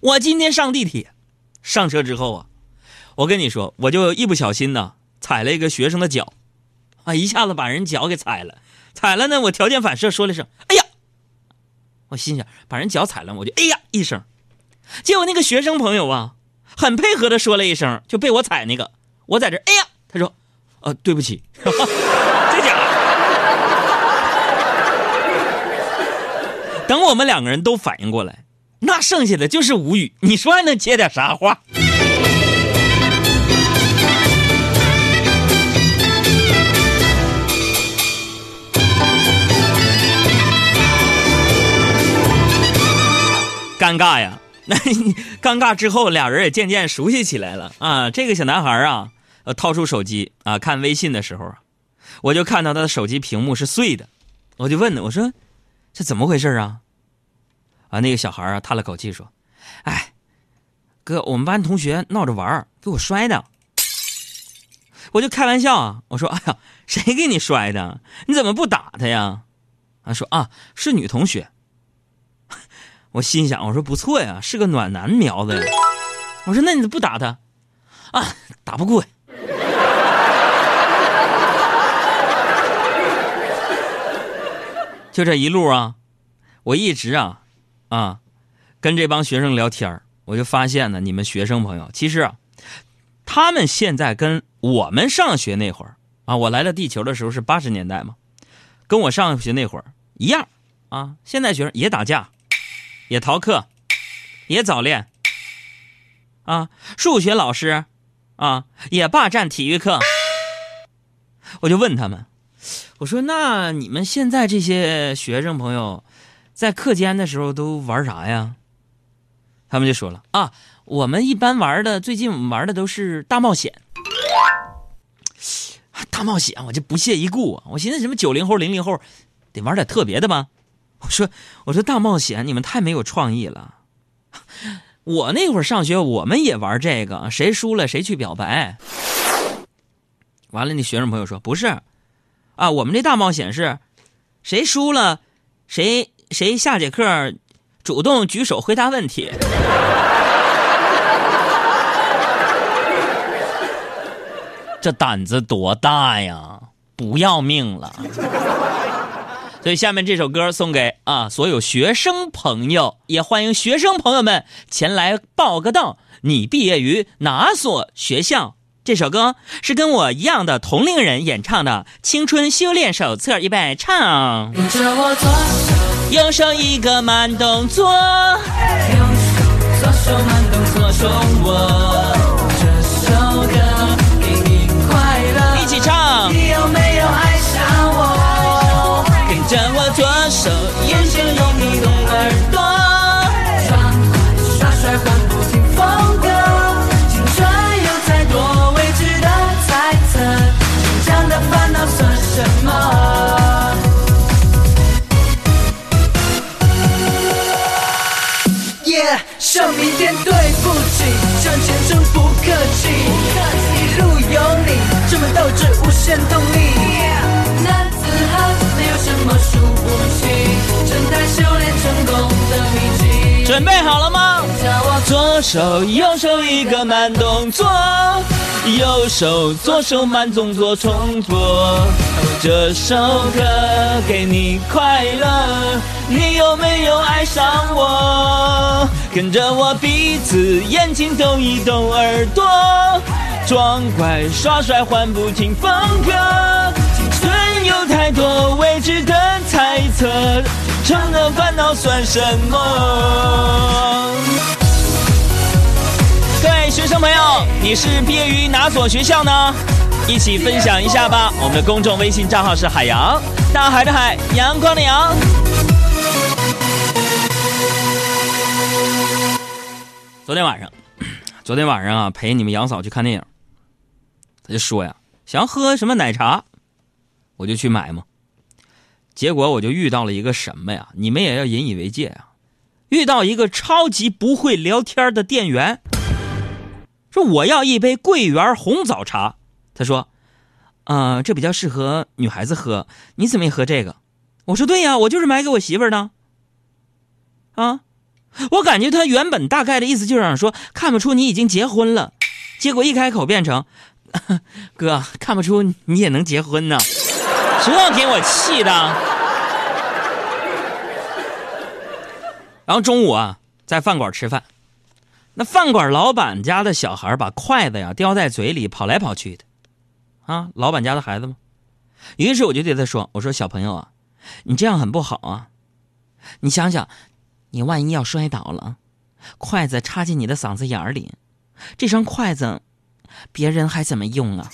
我今天上地铁，上车之后啊，我跟你说，我就一不小心呢，踩了一个学生的脚，啊，一下子把人脚给踩了，踩了呢，我条件反射说了声“哎呀”，我心想把人脚踩了，我就“哎呀”一声，结果那个学生朋友啊，很配合的说了一声，就被我踩那个，我在这“哎呀”，他说：“呃，对不起。”这家伙，等我们两个人都反应过来。那剩下的就是无语，你说还能接点啥话？尴尬呀！那 尴尬之后，俩人也渐渐熟悉起来了啊。这个小男孩啊，呃，掏出手机啊，看微信的时候，我就看到他的手机屏幕是碎的，我就问他，我说这怎么回事啊？啊，那个小孩啊，叹了口气说：“哎，哥，我们班同学闹着玩给我摔的。”我就开玩笑啊，我说：“哎呀，谁给你摔的？你怎么不打他呀？”他说：“啊，是女同学。”我心想，我说不错呀，是个暖男苗子呀。我说：“那你不打他？”啊，打不过。就这一路啊，我一直啊。啊，跟这帮学生聊天我就发现呢，你们学生朋友其实啊，他们现在跟我们上学那会儿啊，我来到地球的时候是八十年代嘛，跟我上学那会儿一样啊。现在学生也打架，也逃课，也早恋啊。数学老师啊也霸占体育课。我就问他们，我说那你们现在这些学生朋友。在课间的时候都玩啥呀？他们就说了啊，我们一般玩的，最近我们玩的都是大冒险。大冒险，我就不屑一顾！我寻思什么九零后、零零后得玩点特别的吧？我说，我说大冒险，你们太没有创意了。我那会上学，我们也玩这个，谁输了谁去表白。完了，那学生朋友说不是，啊，我们这大冒险是，谁输了谁。谁下节课主动举手回答问题？这胆子多大呀！不要命了！所以下面这首歌送给啊所有学生朋友，也欢迎学生朋友们前来报个到。你毕业于哪所学校？这首歌是跟我一样的同龄人演唱的《青春修炼手册》，预备唱。跟着我左手右手一个慢动作，右手左手慢动作中我。这首歌给你快乐，一起唱。你有没有爱上我？跟着我左手眼睛客气，一路有你，充满斗志，无限动力。男子汉没有什么输不起，正在修炼成功的秘籍。准备好了吗？左手右手一个慢动作，右手左手慢动作重做。这首歌给你快乐，你有没有爱上我？跟着我鼻子眼睛动一动耳朵，装乖耍帅换不停风格。青春有太多未知的猜测，成了烦恼算什么？学生朋友，你是毕业于哪所学校呢？一起分享一下吧！我们的公众微信账号是海洋，大海的海，阳光的阳。昨天晚上，昨天晚上啊，陪你们杨嫂去看电影，他就说呀，想喝什么奶茶，我就去买嘛。结果我就遇到了一个什么呀？你们也要引以为戒啊！遇到一个超级不会聊天的店员，说我要一杯桂圆红枣茶。他说：“啊，这比较适合女孩子喝，你怎么也喝这个？”我说：“对呀，我就是买给我媳妇儿的。”啊，我感觉他原本大概的意思就是想说看不出你已经结婚了，结果一开口变成 哥看不出你也能结婚呢，这给我气的。然后中午啊，在饭馆吃饭，那饭馆老板家的小孩把筷子呀叼在嘴里跑来跑去的，啊，老板家的孩子吗？于是我就对他说：“我说小朋友啊，你这样很不好啊，你想想。”你万一要摔倒了，筷子插进你的嗓子眼里，这双筷子，别人还怎么用啊？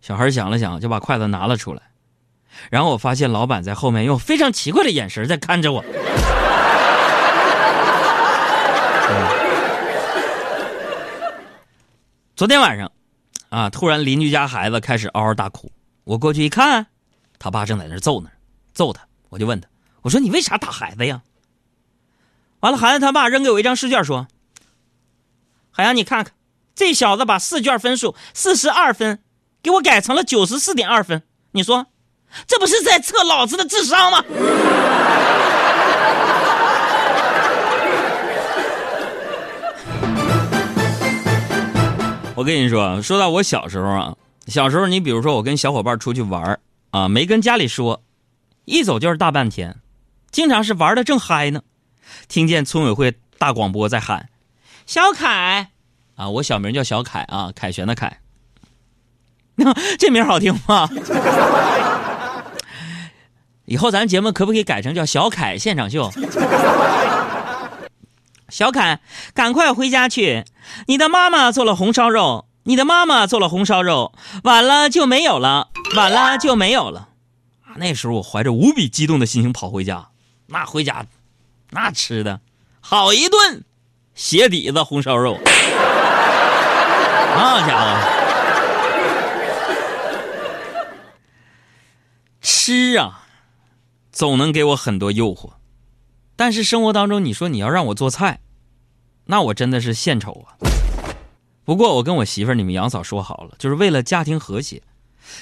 小孩想了想，就把筷子拿了出来。然后我发现老板在后面用非常奇怪的眼神在看着我。昨天晚上，啊，突然邻居家孩子开始嗷嗷大哭，我过去一看，他爸正在那揍呢，揍他，我就问他。我说你为啥打孩子呀？完了，孩子他爸扔给我一张试卷，说：“海洋，你看看，这小子把试卷分数四十二分，给我改成了九十四点二分。你说，这不是在测老子的智商吗？”我跟你说，说到我小时候啊，小时候你比如说我跟小伙伴出去玩啊，没跟家里说，一走就是大半天。经常是玩的正嗨呢，听见村委会大广播在喊：“小凯，啊，我小名叫小凯啊，凯旋的凯，这名好听吗？以后咱节目可不可以改成叫小凯现场秀？小凯，赶快回家去，你的妈妈做了红烧肉，你的妈妈做了红烧肉，晚了就没有了，晚了就没有了。那时候我怀着无比激动的心情跑回家。那回家，那吃的好一顿鞋底子红烧肉，那 家伙吃啊，总能给我很多诱惑。但是生活当中，你说你要让我做菜，那我真的是献丑啊。不过我跟我媳妇儿、你们杨嫂说好了，就是为了家庭和谐，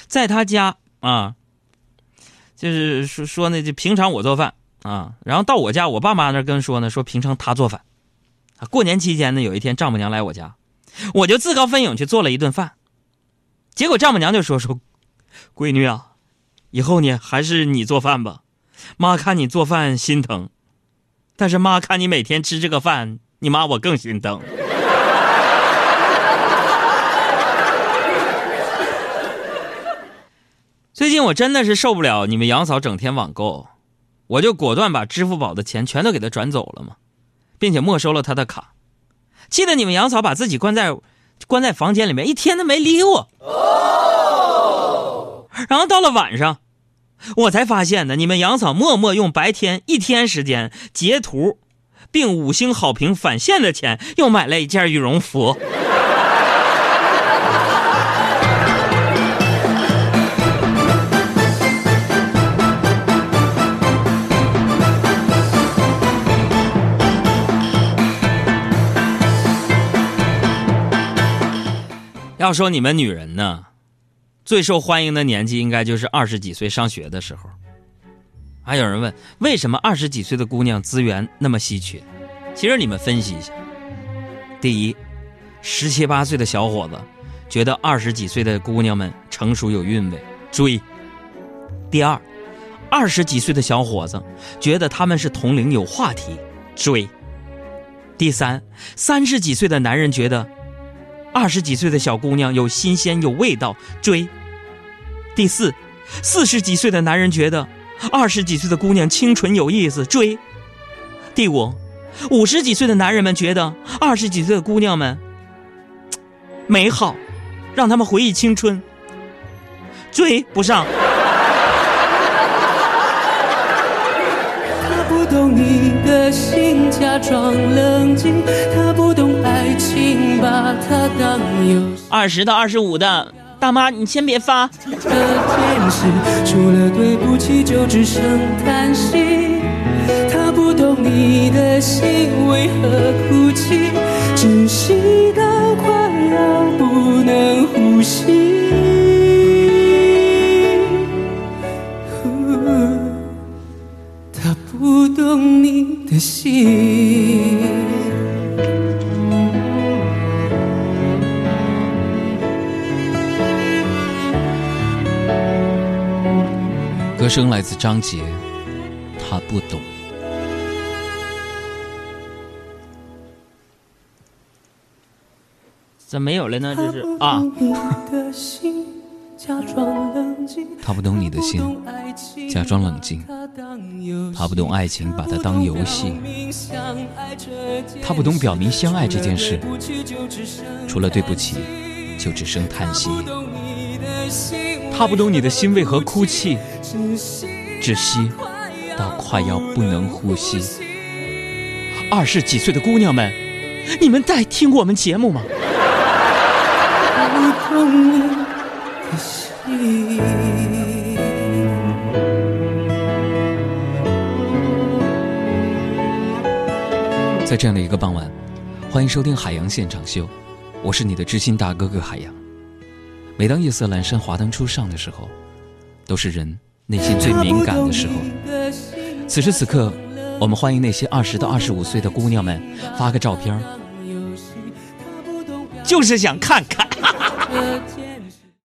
在她家啊，就是说说那就平常我做饭。啊，然后到我家，我爸妈那跟说呢，说平常他做饭。过年期间呢，有一天丈母娘来我家，我就自告奋勇去做了一顿饭。结果丈母娘就说说，闺女啊，以后呢还是你做饭吧，妈看你做饭心疼，但是妈看你每天吃这个饭，你妈我更心疼。最近我真的是受不了你们杨嫂整天网购。我就果断把支付宝的钱全都给她转走了嘛，并且没收了他的卡，气得你们杨嫂把自己关在关在房间里面，一天都没理我。然后到了晚上，我才发现呢，你们杨嫂默默用白天一天时间截图，并五星好评返现的钱，又买了一件羽绒服。要说你们女人呢，最受欢迎的年纪应该就是二十几岁上学的时候。还有人问，为什么二十几岁的姑娘资源那么稀缺？其实你们分析一下：第一，十七八岁的小伙子觉得二十几岁的姑娘们成熟有韵味，追；第二，二十几岁的小伙子觉得他们是同龄有话题，追；第三，三十几岁的男人觉得。二十几岁的小姑娘有新鲜有味道，追。第四，四十几岁的男人觉得二十几岁的姑娘清纯有意思，追。第五，五十几岁的男人们觉得二十几岁的姑娘们美好，让他们回忆青春，追不上。他不懂你的心，假装冷静。他不懂爱情，把它当游戏。二十到二十五的大妈，你先别发。的天使，除了对不起，就只剩叹息。他不懂你的心，为何哭泣？窒息到快要不能呼吸。他不懂。你的心。歌声来自张杰，他不懂。怎么没有了呢？这是啊。他不懂你的心，假装冷静。他不懂爱情，把它当游戏。他不懂表明相爱这件事，除了对不起，就只剩叹息。他不懂你的心为何哭泣，窒息到快要不能呼吸。二十几岁的姑娘们，你们在听我们节目吗？在这样的一个傍晚，欢迎收听《海洋现场秀》，我是你的知心大哥哥海洋。每当夜色阑珊、华灯初上的时候，都是人内心最敏感的时候。此时此刻，我们欢迎那些二十到二十五岁的姑娘们发个照片，就是想看看。